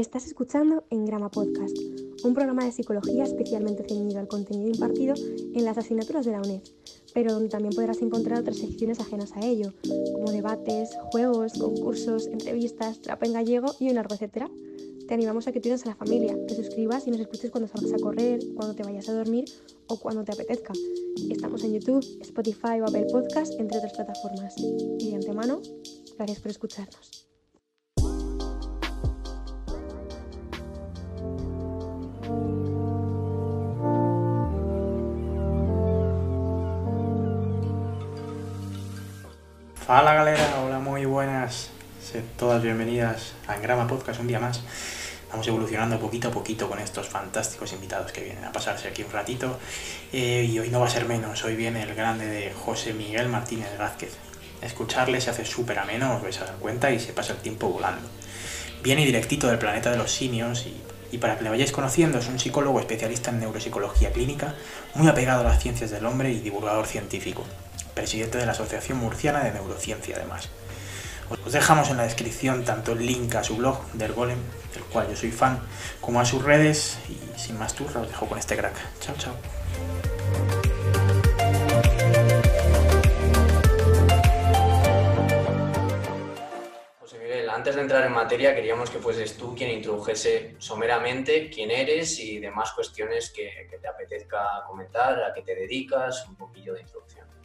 Estás escuchando En Grama Podcast, un programa de psicología especialmente ceñido al contenido impartido en las asignaturas de la UNED, pero donde también podrás encontrar otras secciones ajenas a ello, como debates, juegos, concursos, entrevistas, trapa en gallego y un largo etcétera. Te animamos a que te unas a la familia, te suscribas y nos escuches cuando salgas a correr, cuando te vayas a dormir o cuando te apetezca. Estamos en YouTube, Spotify o Apple Podcast, entre otras plataformas. Y de antemano, gracias por escucharnos. Hola galera, hola, muy buenas. Sed todas bienvenidas a Engrama Podcast un día más. Vamos evolucionando poquito a poquito con estos fantásticos invitados que vienen a pasarse aquí un ratito. Eh, y hoy no va a ser menos, hoy viene el grande de José Miguel Martínez Vázquez. Escucharle se hace súper ameno, os vais a dar cuenta, y se pasa el tiempo volando. Viene directito del planeta de los simios y, y para que le vayáis conociendo es un psicólogo especialista en neuropsicología clínica, muy apegado a las ciencias del hombre y divulgador científico presidente de la Asociación Murciana de Neurociencia además. Os dejamos en la descripción tanto el link a su blog del Golem, del cual yo soy fan, como a sus redes y sin más turra os dejo con este crack. Chao, chao. José Miguel, antes de entrar en materia queríamos que fueses tú quien introdujese someramente quién eres y demás cuestiones que, que te apetezca comentar, a qué te dedicas, un poquillo de introducción.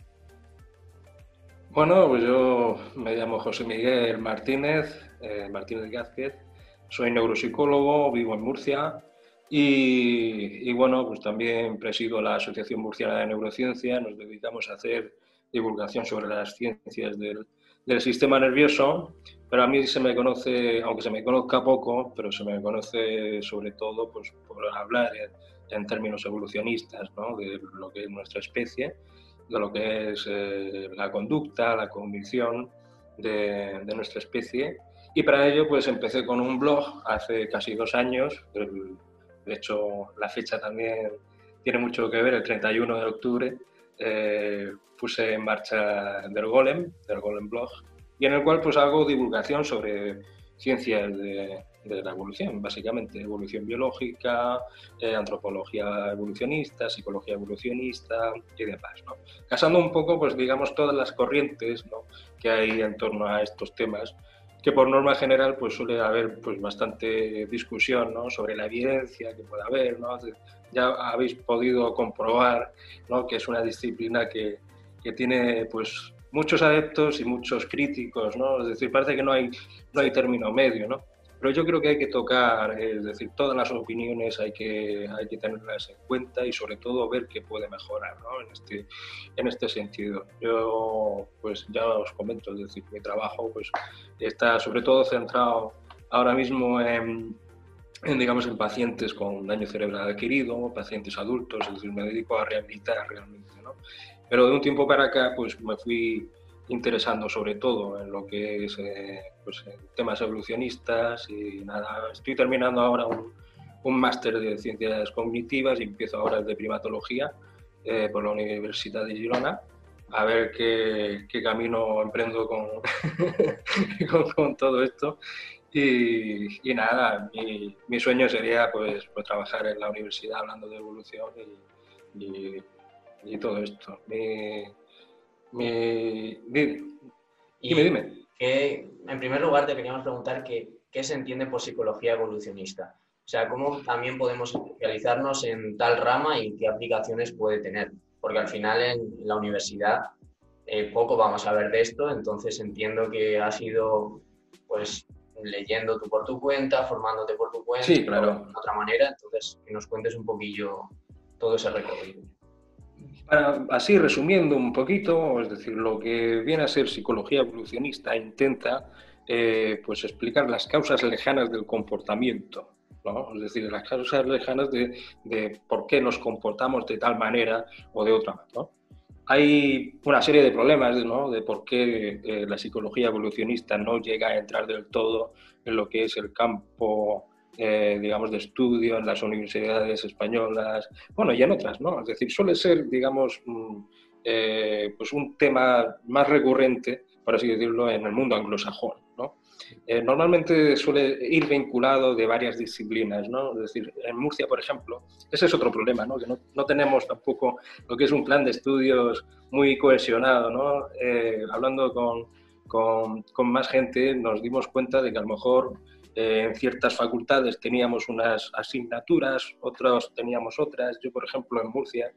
Bueno, pues yo me llamo José Miguel Martínez, eh, Martínez Gázquez, soy neuropsicólogo, vivo en Murcia. Y, y, bueno, pues también presido la Asociación Murciana de Neurociencia, nos dedicamos a hacer divulgación sobre las ciencias del, del sistema nervioso, pero a mí se me conoce, aunque se me conozca poco, pero se me conoce sobre todo pues, por hablar en, en términos evolucionistas ¿no? de lo que es nuestra especie de lo que es eh, la conducta, la cognición de, de, nuestra especie. Y para ello pues empecé con un blog hace casi dos años, de hecho la fecha también tiene mucho que ver, el 31 de octubre eh, puse en marcha del Golem, del Golem Blog, y en el cual pues hago divulgación sobre ciencias de, de la evolución, básicamente evolución biológica, eh, antropología evolucionista, psicología evolucionista y demás. ¿no? Casando un poco, pues digamos, todas las corrientes ¿no? que hay en torno a estos temas, que por norma general pues suele haber pues bastante discusión ¿no? sobre la evidencia que puede haber, ¿no? ya habéis podido comprobar ¿no? que es una disciplina que, que tiene pues muchos adeptos y muchos críticos, ¿no? Es decir, parece que no hay, no hay término medio, ¿no? Pero yo creo que hay que tocar, es decir, todas las opiniones hay que, hay que tenerlas en cuenta y sobre todo ver qué puede mejorar ¿no? en, este, en este sentido. Yo, pues ya os comento, es decir, mi trabajo pues, está sobre todo centrado ahora mismo en, en, digamos, en pacientes con daño cerebral adquirido, pacientes adultos, es decir, me dedico a rehabilitar realmente. ¿no? Pero de un tiempo para acá, pues me fui interesando sobre todo en lo que es eh, pues, temas evolucionistas y nada, estoy terminando ahora un, un máster de ciencias cognitivas y empiezo ahora el de primatología eh, por la Universidad de Girona a ver qué, qué camino emprendo con, con, con, todo esto y, y nada, mi, mi, sueño sería pues, pues, trabajar en la universidad hablando de evolución y, y, y todo esto. Mi, me... Dime, dime. dime. Que, en primer lugar, te queríamos preguntar qué, qué se entiende por psicología evolucionista. O sea, cómo también podemos especializarnos en tal rama y qué aplicaciones puede tener. Porque al final en la universidad eh, poco vamos a ver de esto, entonces entiendo que has ido pues leyendo tú por tu cuenta, formándote por tu cuenta, sí, claro. de otra manera, entonces que nos cuentes un poquillo todo ese recorrido. Para, así resumiendo un poquito, es decir, lo que viene a ser psicología evolucionista intenta eh, pues explicar las causas lejanas del comportamiento, ¿no? es decir, las causas lejanas de, de, por qué nos comportamos de tal manera o de otra. ¿no? Hay una serie de problemas ¿no? de por qué eh, la psicología evolucionista no llega a entrar del todo en lo que es el campo eh, digamos, de estudio en las universidades españolas, bueno, y en otras, ¿no? Es decir, suele ser, digamos, mm, eh, pues un tema más recurrente, por así decirlo, en el mundo anglosajón, ¿no? eh, normalmente suele ir vinculado de varias disciplinas, ¿no? Es decir, en Murcia, por ejemplo, ese es otro problema, ¿no? Que no, no tenemos tampoco lo que es un plan de estudios muy cohesionado, ¿no? Eh, hablando con, con, con, más gente nos dimos cuenta de que a lo mejor eh, en ciertas facultades teníamos unas asignaturas, otros teníamos otras. Yo, por ejemplo, en Murcia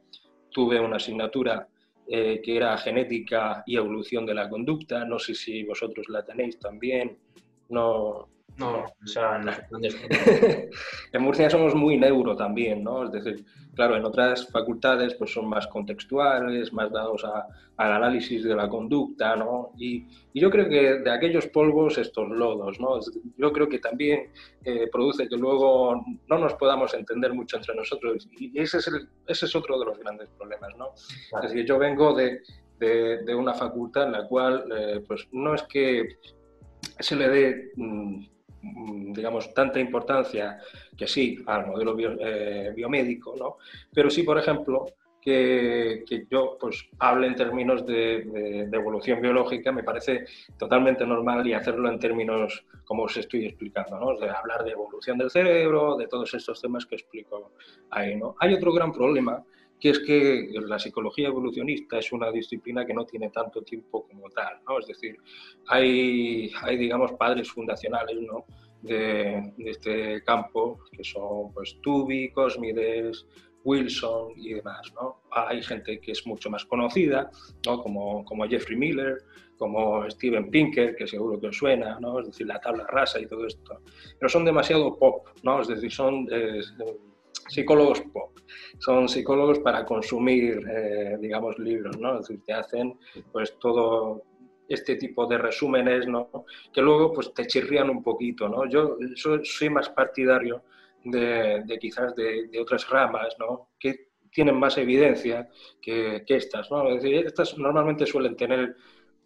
tuve una asignatura eh, que era genética y evolución de la conducta. No sé si vosotros la tenéis también. No, no, o sea, en, en Murcia somos muy neuro también, ¿no? Es decir, claro, en otras facultades pues son más contextuales, más dados a, al análisis de la conducta, ¿no? Y, y, yo creo que de aquellos polvos estos lodos, ¿no? Yo creo que también eh, produce que luego no nos podamos entender mucho entre nosotros y ese es, el, ese es otro de los grandes problemas, ¿no? Claro. Es decir, yo vengo de, de, de, una facultad en la cual eh, pues no es que se le dé... Mmm, Mm, digamos, tanta importancia que sí al modelo bio, eh, biomédico, ¿no? Pero sí, por ejemplo, que, que yo pues, hable en términos de, evolución biológica me parece totalmente normal y hacerlo en términos como os estoy explicando, ¿no? De hablar de evolución del cerebro, de todos estos temas que explico ahí, ¿no? Hay otro gran problema que es que la psicología evolucionista es una disciplina que no tiene tanto tiempo como tal, ¿no? Es decir, hay, hay digamos, padres fundacionales, ¿no? De, de, este campo, que son pues Tubi, Cosmides, Wilson y demás, ¿no? Hay gente que es mucho más conocida, ¿no? Como, como Jeffrey Miller, como Steven Pinker, que seguro que os suena, ¿no? Es decir, la tabla rasa y todo esto. Pero son demasiado pop, ¿no? Es decir, son... Eh, psicólogos pop. Son psicólogos para consumir, eh, digamos, libros, ¿no? Es te hacen pues todo este tipo de resúmenes, ¿no? Que luego pues te chirrían un poquito, ¿no? Yo soy, más partidario de, quizás de, otras ramas, ¿no? Que tienen más evidencia que, estas, ¿no? Estas normalmente suelen tener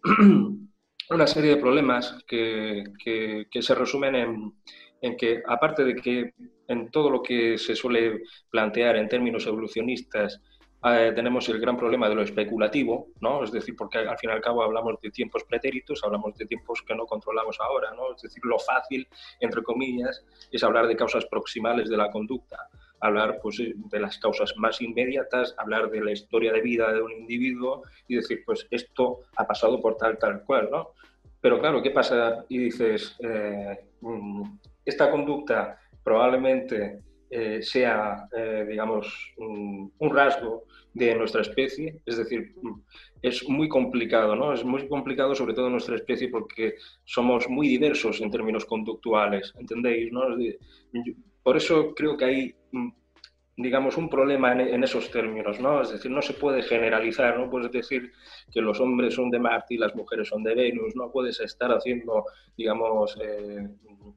una serie de problemas que, que, se resumen en, en que, aparte de que en todo lo que se suele plantear en términos evolucionistas, eh, tenemos el gran problema de lo especulativo, ¿no? Es decir, porque al fin y al cabo hablamos de tiempos pretéritos, hablamos de tiempos que no controlamos ahora, ¿no? Es decir, lo fácil, entre comillas, es hablar de causas proximales de la conducta, hablar pues, de las causas más inmediatas, hablar de la historia de vida de un individuo y decir, pues esto ha pasado por tal, tal cual, ¿no? Pero claro, ¿qué pasa? Y dices, eh, esta conducta probablemente eh, sea, eh, digamos, un, rasgo de nuestra especie, es decir, es muy complicado, ¿no? Es muy complicado sobre todo en nuestra especie porque somos muy diversos en términos conductuales, ¿entendéis? ¿no? Por eso creo que hay digamos, un problema en, esos términos, ¿no? Es decir, no se puede generalizar, no puedes decir que los hombres son de Marte y las mujeres son de Venus, no puedes estar haciendo, digamos, eh,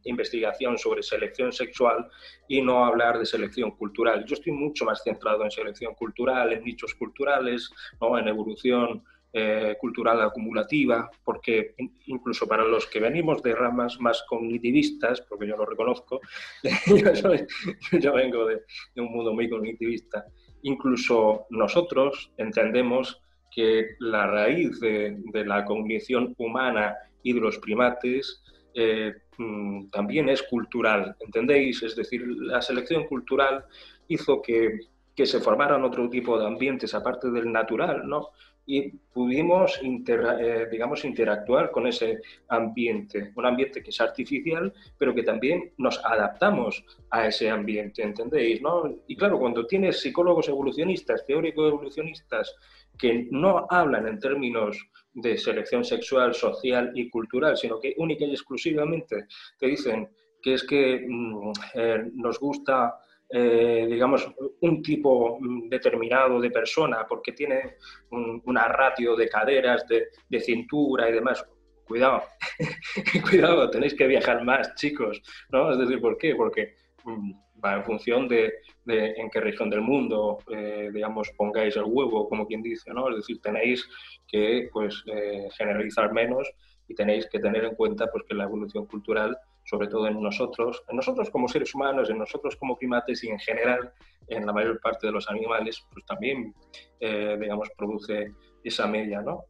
investigación sobre selección sexual y no hablar de selección cultural. Yo estoy mucho más centrado en selección cultural, en nichos culturales, ¿no? en evolución eh, cultural acumulativa, porque incluso para los que venimos de ramas más cognitivistas, porque yo lo reconozco, yo, vengo de, un mundo muy cognitivista, incluso nosotros entendemos que la raíz de, de, la cognición humana y de los primates eh, mm, también es cultural, ¿entendéis? Es decir, la selección cultural hizo que, que se formaran otro tipo de ambientes aparte del natural, ¿no? Y pudimos eh, digamos, interactuar con ese ambiente, un ambiente que es artificial, pero que también nos adaptamos a ese ambiente, ¿entendéis? ¿no? Y claro, cuando tienes psicólogos evolucionistas, teóricos evolucionistas, que no hablan en términos de selección sexual, social y cultural, sino que única y exclusivamente te dicen que es que mmm, eh, nos gusta eh, digamos, un tipo determinado de persona porque tiene un, una ratio de caderas, de, cintura y demás. Cuidado, cuidado, tenéis que viajar más, chicos, ¿no? Es decir, ¿por qué? Porque mmm, va en función de, de, en qué región del mundo, eh, digamos, pongáis el huevo, como quien dice, ¿no? Es decir, tenéis que, pues, eh, generalizar menos y tenéis que tener en cuenta, pues, que la evolución cultural sobre todo en nosotros, en nosotros como seres humanos, en nosotros como primates y en general en la mayor parte de los animales, pues también, eh, digamos, produce esa media, ¿no?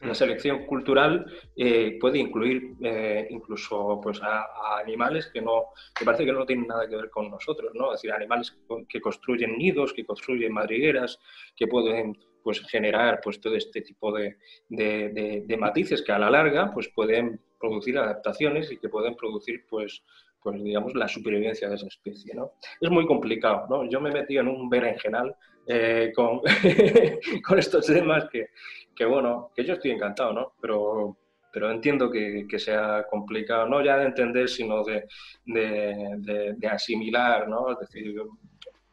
La mm. selección cultural eh, puede incluir eh, incluso pues, a, animales que, no, que parece que no tienen nada que ver con nosotros, ¿no? Es decir, animales que construyen nidos, que construyen madrigueras, que pueden pues, generar pues, todo este tipo de, de, matices que a la larga pues, pueden producir adaptaciones y que pueden producir pues, pues digamos, la supervivencia de esa especie. ¿no? Es muy complicado. ¿no? Yo me metido en un berenjenal eh, con, con estos temas que, que, bueno, que yo estoy encantado, ¿no? Pero, pero entiendo que, que sea complicado, no ya de entender, sino de, de, de, asimilar, ¿no? Es decir,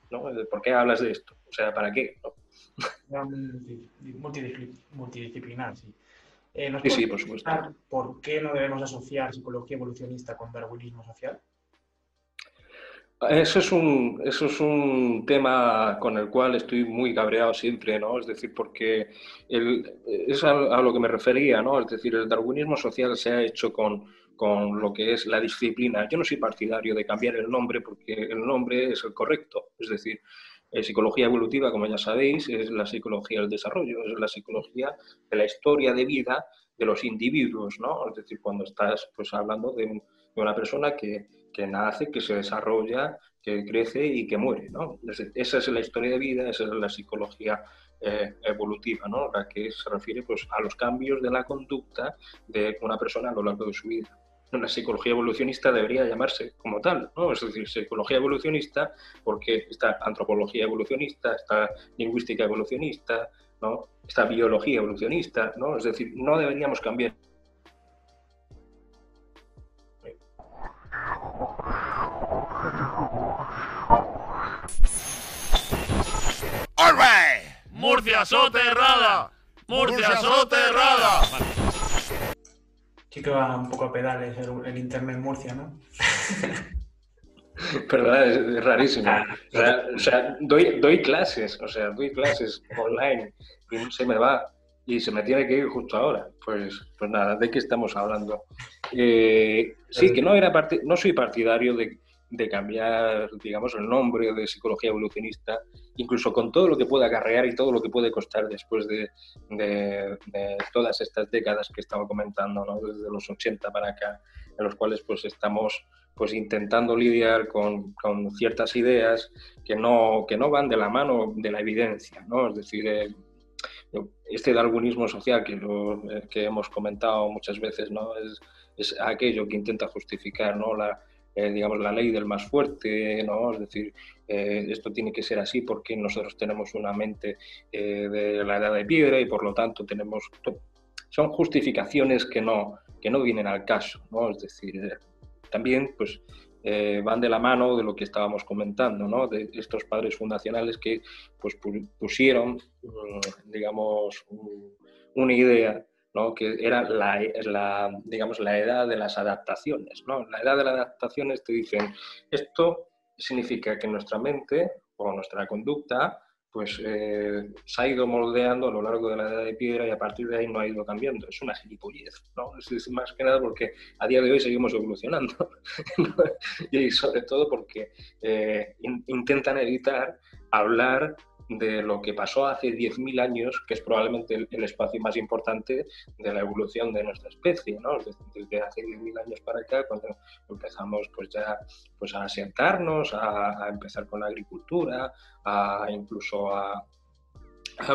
¿no? ¿por qué hablas de esto? O sea, ¿para qué? Multidisciplinar, sí. Eh, ¿Nos sí, sí, por supuesto. ¿Por qué no debemos asociar psicología evolucionista con darwinismo social? Eso es, un, eso es un tema con el cual estoy muy cabreado siempre, ¿no? Es decir, porque el, es a, lo que me refería, ¿no? Es decir, el darwinismo social se ha hecho con, con lo que es la disciplina. Yo no soy partidario de cambiar el nombre porque el nombre es el correcto. Es decir, eh, psicología evolutiva, como ya sabéis, es la psicología del desarrollo, es la psicología de la historia de vida de los individuos, ¿no? Es decir, cuando estás pues, hablando de, una persona que, que, nace, que se desarrolla, que crece y que muere, ¿no? Esa es la historia de vida, esa es la psicología eh, evolutiva, ¿no? La que se refiere pues, a los cambios de la conducta de una persona a lo largo de su vida la psicología evolucionista debería llamarse como tal, ¿no? Es decir, psicología evolucionista porque está antropología evolucionista, está lingüística evolucionista, ¿no? Está biología evolucionista, ¿no? Es decir, no deberíamos cambiar. All Murcia soterrada. Murcia soterrada. Sí que va un poco a pedales el, Internet Murcia, ¿no? Perdón, es, rarísimo. Ah, o sea, doy, doy, clases, o sea, doy clases online y se me va y se me tiene que ir justo ahora. Pues, pues nada, ¿de qué estamos hablando? Eh, sí, que no, era no soy partidario de, de cambiar, digamos, el nombre de psicología evolucionista, incluso con todo lo que puede acarrear y todo lo que puede costar después de, de, todas estas décadas que estaba comentando, ¿no? desde los 80 para acá, en los cuales pues estamos pues intentando lidiar con, con ciertas ideas que no, que no van de la mano de la evidencia, ¿no? Es decir, eh, este darwinismo social que, eh, que hemos comentado muchas veces, ¿no? Es, es aquello que intenta justificar, ¿no? La, eh, digamos, la ley del más fuerte, ¿no? Es decir, eh, esto tiene que ser así porque nosotros tenemos una mente eh, de la edad de piedra y por lo tanto tenemos... Son justificaciones que no, que no vienen al caso, ¿no? Es decir, también pues van de la mano de lo que estábamos comentando, ¿no? De estos padres fundacionales que pues pusieron, mm, digamos, una idea que era la, digamos, la edad de las adaptaciones. ¿no? La edad de las adaptaciones te dicen, esto significa que nuestra mente o nuestra conducta pues eh, se ha ido moldeando a lo largo de la edad de piedra y a partir de ahí no ha ido cambiando. Es una gilipollez, ¿no? Es más que nada porque a día de hoy seguimos evolucionando y sobre todo porque eh, intentan evitar hablar de lo que pasó hace 10.000 años, que es probablemente el, espacio más importante de la evolución de nuestra especie, ¿no? Desde, hace 10.000 años para acá, cuando empezamos pues ya pues a asentarnos, a, empezar con la agricultura, a incluso a,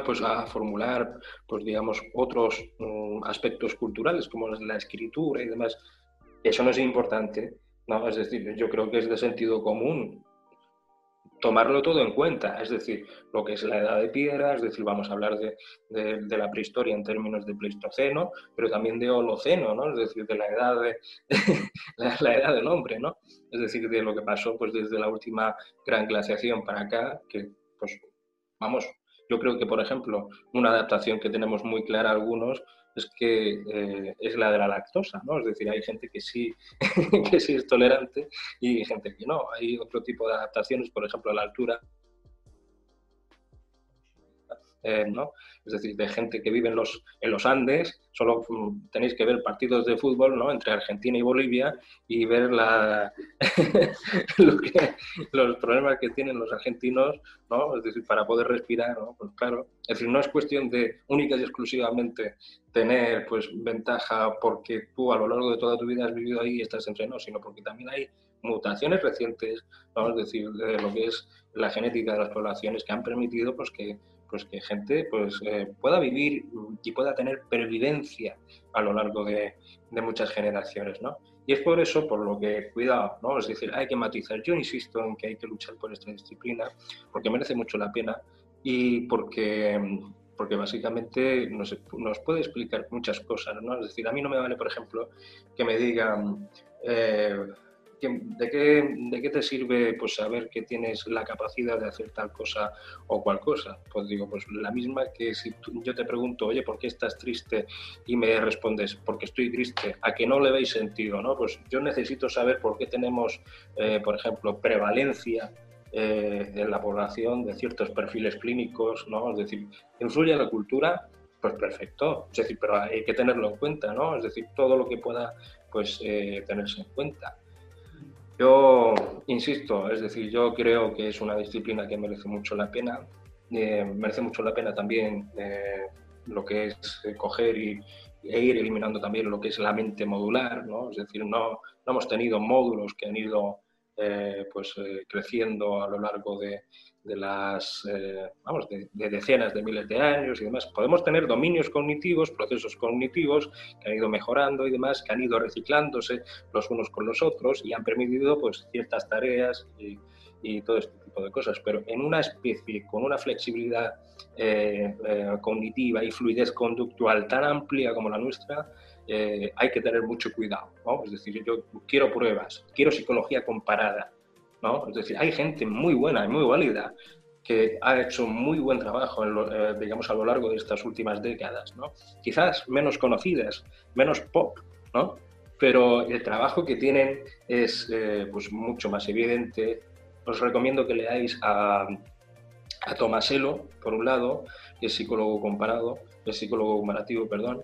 pues a formular pues digamos otros mm, aspectos culturales como la escritura y demás eso no es importante no es decir yo creo que es de sentido común tomarlo todo en cuenta, es decir, lo que es la edad de piedra, es decir, vamos a hablar de, de, la prehistoria en términos de pleistoceno, pero también de holoceno, ¿no? Es decir, de la edad, de, la, edad del hombre, ¿no? Es decir, de lo que pasó pues desde la última gran glaciación para acá, que pues vamos, yo creo que por ejemplo, una adaptación que tenemos muy clara algunos es que eh, es la de la lactosa, ¿no? Es decir, hay gente que sí, que sí es tolerante y gente que no. Hay otro tipo de adaptaciones, por ejemplo, a la altura. ¿No? Es decir, de gente que vive en los, en los Andes, solo mm, tenéis que ver partidos de fútbol, ¿no? Entre Argentina y Bolivia y ver los problemas que tienen los argentinos, ¿no? Es decir, para poder respirar, ¿no? Pues claro, es decir, no es cuestión de única y exclusivamente tener, pues, ventaja porque tú a lo largo de toda tu vida has vivido ahí y estás entrenado, sino porque también hay mutaciones recientes, vamos a decir, de lo que es la genética de las poblaciones que han permitido pues, que, pues, que gente pues, eh, pueda vivir y pueda tener pervivencia a lo largo de, de, muchas generaciones. ¿no? Y es por eso por lo que, cuidado, ¿no? es decir, hay que matizar. Yo insisto en que hay que luchar por esta disciplina porque merece mucho la pena y porque porque básicamente nos, nos, puede explicar muchas cosas, ¿no? Es decir, a mí no me vale, por ejemplo, que me digan, eh, ¿de qué, ¿de qué te sirve pues, saber que tienes la capacidad de hacer tal cosa o cual cosa? Pues digo, pues la misma que si yo te pregunto, oye, ¿por qué estás triste? Y me respondes, porque estoy triste, a que no le veis sentido, ¿no? Pues yo necesito saber por qué tenemos, eh, por ejemplo, prevalencia eh, en la población de ciertos perfiles clínicos, ¿no? Es decir, ¿influye la cultura? Pues perfecto, es decir, pero hay que tenerlo en cuenta, ¿no? Es decir, todo lo que pueda pues eh, tenerse en cuenta. Yo insisto, es decir, yo creo que es una disciplina que merece mucho la pena. Eh, merece mucho la pena también eh, lo que es eh, coger y, e ir eliminando también lo que es la mente modular, ¿no? Es decir, no, no hemos tenido módulos que han ido pues, creciendo a lo largo de, de las, eh, vamos, de, decenas de miles de años y demás. Podemos tener dominios cognitivos, procesos cognitivos que han ido mejorando y demás, que han ido reciclándose los unos con los otros y han permitido pues, ciertas tareas y, y todo este tipo de cosas. Pero en una especie con una flexibilidad eh, eh, cognitiva y fluidez conductual tan amplia como la nuestra, hay que tener mucho cuidado. ¿no? Es decir, yo quiero pruebas, quiero psicología comparada es decir, hay gente muy buena y muy válida que ha hecho muy buen trabajo, eh, digamos, a lo largo de estas últimas décadas, ¿no? Quizás menos conocidas, menos pop, ¿no? Pero el trabajo que tienen es eh, pues mucho más evidente. Os recomiendo que leáis a, a Tomaselo, por un lado, que es psicólogo comparado, es psicólogo comparativo, perdón,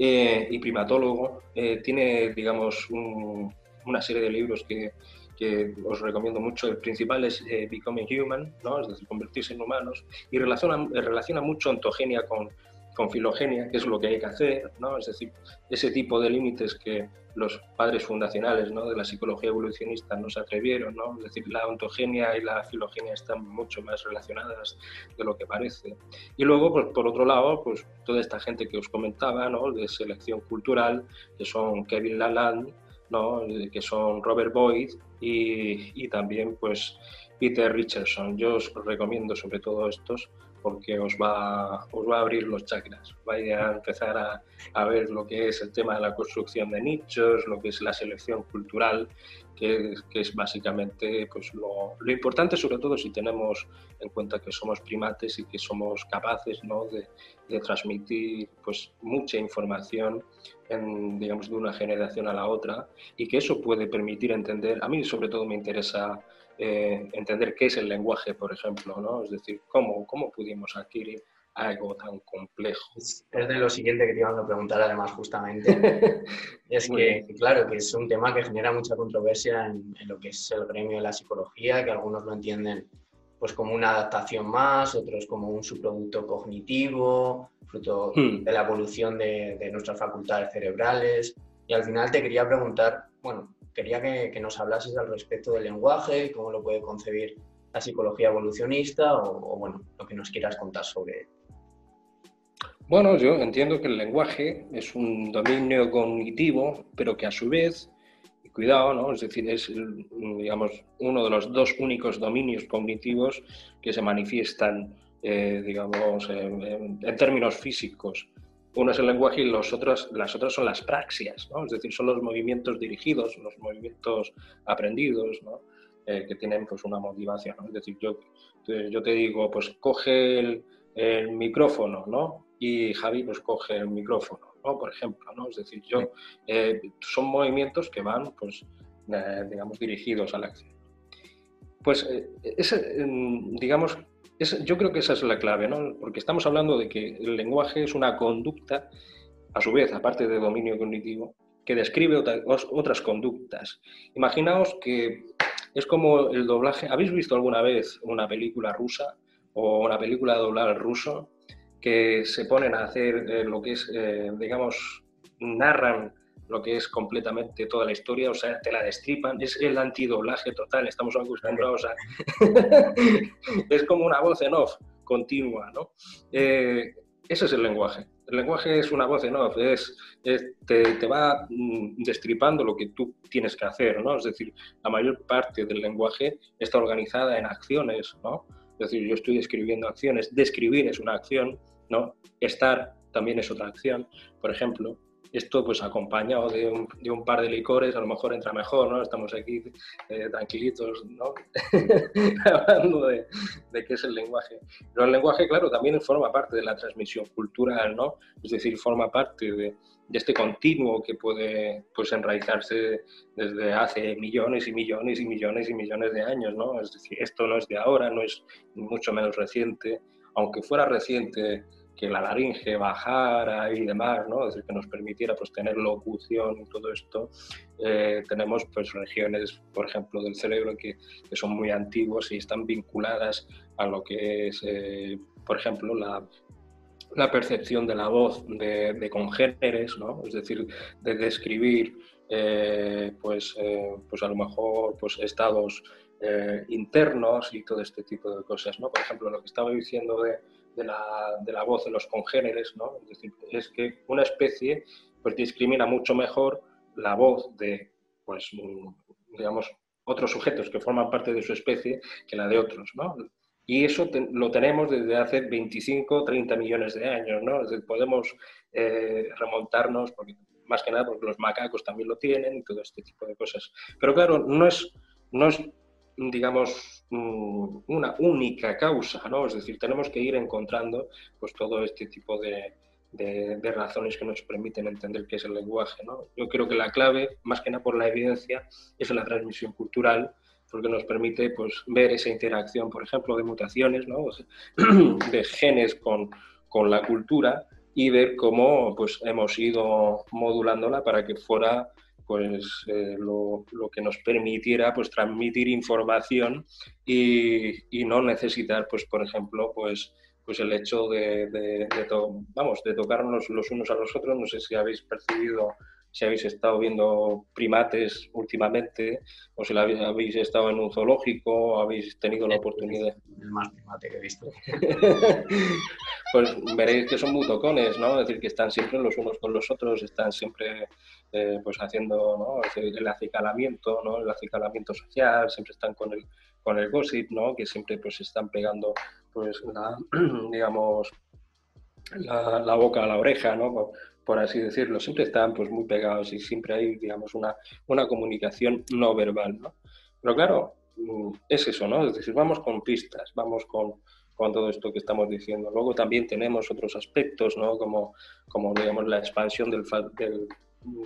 eh, y primatólogo. tiene, digamos, una serie de libros que, que os recomiendo mucho. El principal es eh, Becoming Human, ¿no? es decir, convertirse en humanos, y relaciona, relaciona mucho ontogenia con, con filogenia, que es lo que hay que hacer, ¿no? es decir, ese tipo de límites que los padres fundacionales ¿no? de la psicología evolucionista no se atrevieron, ¿no? es decir, la ontogenia y la filogenia están mucho más relacionadas de lo que parece. Y luego, pues, por otro lado, pues toda esta gente que os comentaba, ¿no? de selección cultural, que son Kevin Laland, ¿no? que son Robert Boyd y, también pues Peter Richardson. Yo os recomiendo sobre todo estos porque os va, os va a abrir los chakras. Vaya a empezar a, a, ver lo que es el tema de la construcción de nichos, lo que es la selección cultural, que, que es básicamente pues, lo, lo, importante, sobre todo si tenemos en cuenta que somos primates y que somos capaces ¿no? de, de, transmitir pues, mucha información en, digamos, de una generación a la otra y que eso puede permitir entender, a mí sobre todo me interesa eh, entender qué es el lenguaje, por ejemplo, ¿no? Es decir, cómo, cómo pudimos adquirir algo tan complejo. Es de lo siguiente que te iba a preguntar además justamente. es que, claro, que es un tema que genera mucha controversia en, en, lo que es el gremio de la psicología, que algunos lo entienden pues como una adaptación más, otros como un subproducto cognitivo, fruto hmm. de la evolución de, de, nuestras facultades cerebrales. Y al final te quería preguntar, bueno, quería que, nos hablases al respecto del lenguaje, cómo lo puede concebir la psicología evolucionista o, bueno, lo que nos quieras contar sobre él. Bueno, yo entiendo que el lenguaje es un dominio cognitivo, pero que a su vez, y cuidado, ¿no? es decir, es digamos, uno de los dos únicos dominios cognitivos que se manifiestan, eh, digamos, en términos físicos uno es el lenguaje y los otros, las otras son las praxias, ¿no? es decir, son los movimientos dirigidos, los movimientos aprendidos, ¿no? eh, que tienen pues, una motivación. ¿no? Es decir, yo, yo te digo, pues coge el, el, micrófono, ¿no? Y Javi pues coge el micrófono, ¿no? Por ejemplo, ¿no? Es decir, yo, eh, son movimientos que van, pues, eh, digamos, dirigidos a la acción. Pues, eh, ese, digamos, yo creo que esa es la clave, ¿no? Porque estamos hablando de que el lenguaje es una conducta, a su vez, aparte de dominio cognitivo, que describe otras conductas. Imaginaos que es como el doblaje. ¿Habéis visto alguna vez una película rusa o una película doblada ruso que se ponen a hacer eh, lo que es, eh, digamos, narran lo que es completamente toda la historia, o sea, te la destripan, es el antidoblaje total, estamos acostumbrados a... es como una voz en off continua, ¿no? Eh, ese es el lenguaje. El lenguaje es una voz en off, es, te, te, va mm, destripando lo que tú tienes que hacer, ¿no? Es decir, la mayor parte del lenguaje está organizada en acciones, ¿no? Es decir, yo estoy escribiendo acciones, describir es una acción, ¿no? Estar también es otra acción. Por ejemplo, esto pues acompañado de un, de un, par de licores a lo mejor entra mejor, ¿no? Estamos aquí eh, tranquilitos, ¿no? Hablando de, de, qué es el lenguaje. Pero el lenguaje, claro, también forma parte de la transmisión cultural, ¿no? Es decir, forma parte de, de este continuo que puede pues enraizarse desde hace millones y millones y millones y millones de años, ¿no? Es decir, esto no es de ahora, no es mucho menos reciente, aunque fuera reciente que la laringe bajara y demás, ¿no? Es decir, que nos permitiera pues, tener locución y todo esto, eh, tenemos pues, regiones, por ejemplo, del cerebro que, que, son muy antiguas y están vinculadas a lo que es, eh, por ejemplo, la, la, percepción de la voz de, de, congéneres, ¿no? Es decir, de describir, eh, pues, pues a lo mejor, pues estados internos y todo este tipo de cosas, ¿no? Por ejemplo, lo que estaba diciendo de de la, de la voz de los congéneres, ¿no? Es decir, es que una especie pues discrimina mucho mejor la voz de, pues, digamos, otros sujetos que forman parte de su especie que la de otros, ¿no? Y eso lo tenemos desde hace 25, 30 millones de años, ¿no? Podemos eh, remontarnos, porque, más que nada porque los macacos también lo tienen y todo este tipo de cosas. Pero claro, no es, no es digamos, mm, una única causa, ¿no? Es decir, tenemos que ir encontrando pues, todo este tipo de, razones que nos permiten entender qué es el lenguaje, ¿no? Yo creo que la clave, más que nada por la evidencia, es la transmisión cultural, porque nos permite pues, ver esa interacción, por ejemplo, de mutaciones, ¿no? de genes con, con la cultura y ver cómo pues, hemos ido modulándola para que fuera pues eh, lo, que nos permitiera pues transmitir información y, no necesitar pues por ejemplo pues pues el hecho de vamos de tocarnos los unos a los otros. No sé si habéis percibido si habéis estado viendo primates últimamente, o si habéis estado en un zoológico, o habéis tenido la oportunidad. El más primate que he visto. pues veréis que son muy tocones, ¿no? Es decir, que están siempre los unos con los otros, están siempre eh, pues haciendo ¿no? el acicalamiento, ¿no? El acicalamiento social, siempre están con el, con el gossip, ¿no? Que siempre pues están pegando, pues, la, digamos, la, la, boca a la oreja, ¿no? Por así decirlo, siempre están pues muy pegados y siempre hay, digamos, una, una comunicación no verbal, ¿no? Pero claro, mm, es eso, ¿no? Es decir, vamos con pistas, vamos con, con todo esto que estamos diciendo. Luego también tenemos otros aspectos, ¿no? Como, como digamos, la expansión del, del,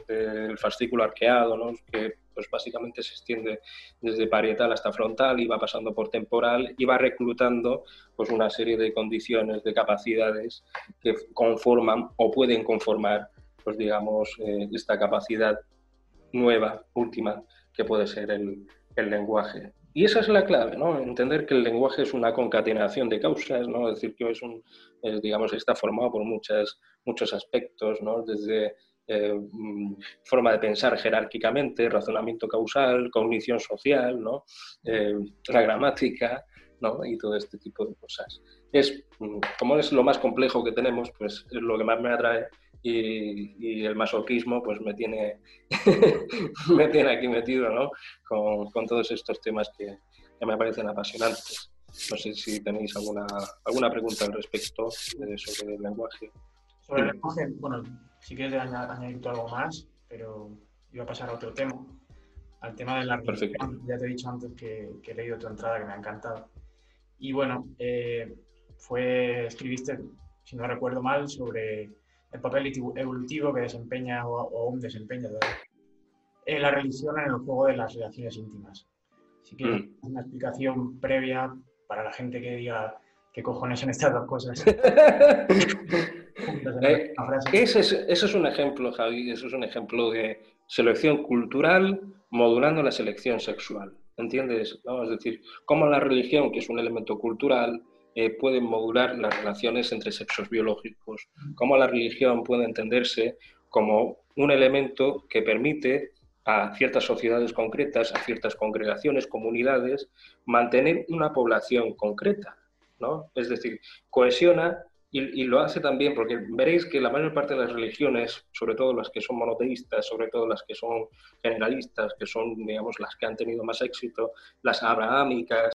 del fascículo arqueado, ¿no? que pues básicamente se extiende desde parietal hasta frontal y va pasando por temporal y va reclutando pues una serie de condiciones, de capacidades que conforman o pueden conformar pues digamos eh, esta capacidad nueva, última, que puede ser el, el, lenguaje. Y esa es la clave, ¿no? Entender que el lenguaje es una concatenación de causas, ¿no? Es decir, que es un, digamos, está formado por muchas, muchos aspectos, ¿no? Desde eh, forma de pensar jerárquicamente, razonamiento causal, cognición social, ¿no? Eh, la gramática ¿no? y todo este tipo de cosas. Es, como es lo más complejo que tenemos, pues es lo que más me atrae y, y el masoquismo pues me tiene, me tiene aquí metido ¿no? con, con, todos estos temas que, que, me parecen apasionantes. No sé si tenéis alguna, alguna pregunta al respecto de, sobre el lenguaje. Sobre el lenguaje, bueno, si quieres añadir algo más, pero iba a pasar a otro tema, al tema de la religión. Ya te he dicho antes que, que, he leído tu entrada que me ha encantado. Y bueno, eh, fue, escribiste, si no recuerdo mal, sobre el papel evolutivo que desempeña o, o aún desempeña eh, la religión en el juego de las relaciones íntimas. Así que mm. una explicación previa para la gente que diga ¿Qué cojones son estas dos cosas? Eh, ese, es, ese es un ejemplo, Javi, eso es un ejemplo de selección cultural modulando la selección sexual. ¿Entiendes? Vamos a decir, cómo la religión, que es un elemento cultural, eh, puede modular las relaciones entre sexos biológicos, cómo la religión puede entenderse como un elemento que permite a ciertas sociedades concretas, a ciertas congregaciones, comunidades, mantener una población concreta. ¿no? Es decir, cohesiona y, lo hace también porque veréis que la mayor parte de las religiones, sobre todo las que son monoteístas, sobre todo las que son generalistas, que son, digamos, las que han tenido más éxito, las abrahámicas,